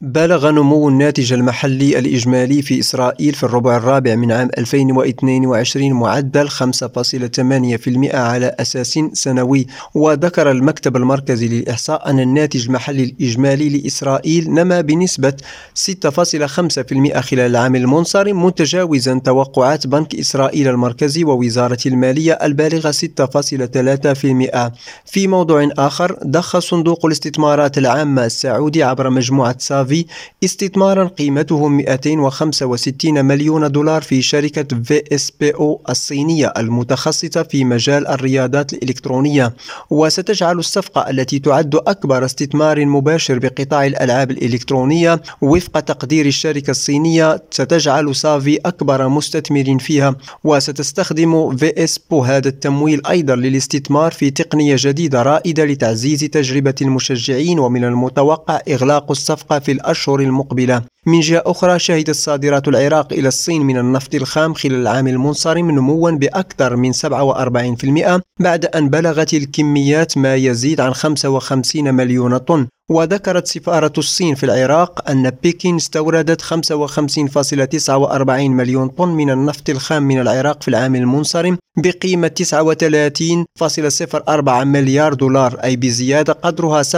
بلغ نمو الناتج المحلي الإجمالي في إسرائيل في الربع الرابع من عام 2022 معدل 5.8% على أساس سنوي وذكر المكتب المركزي للإحصاء أن الناتج المحلي الإجمالي لإسرائيل نما بنسبة 6.5% خلال العام المنصرم متجاوزا توقعات بنك إسرائيل المركزي ووزارة المالية البالغة 6.3% في موضوع آخر ضخ صندوق الاستثمارات العامة السعودي عبر مجموعة سافي استثمارا قيمته 265 مليون دولار في شركة VSPO الصينية المتخصصة في مجال الرياضات الإلكترونية. وستجعل الصفقة التي تعد أكبر استثمار مباشر بقطاع الألعاب الإلكترونية وفق تقدير الشركة الصينية. ستجعل سافي أكبر مستثمر فيها وستستخدم VSPO هذا التمويل أيضا للاستثمار في تقنية جديدة رائدة لتعزيز تجربة المشجعين ومن المتوقع إغلاق الصفقة في الأشهر المقبلة. من جهة أخرى شهدت صادرات العراق إلى الصين من النفط الخام خلال العام المنصرم نموا بأكثر من 47% بعد أن بلغت الكميات ما يزيد عن 55 مليون طن. وذكرت سفارة الصين في العراق أن بكين استوردت 55.49 مليون طن من النفط الخام من العراق في العام المنصرم بقيمة 39.04 مليار دولار أي بزيادة قدرها 47.49%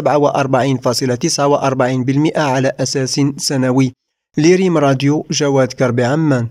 على أساس سنوي. لريم راديو جواد كربي عمان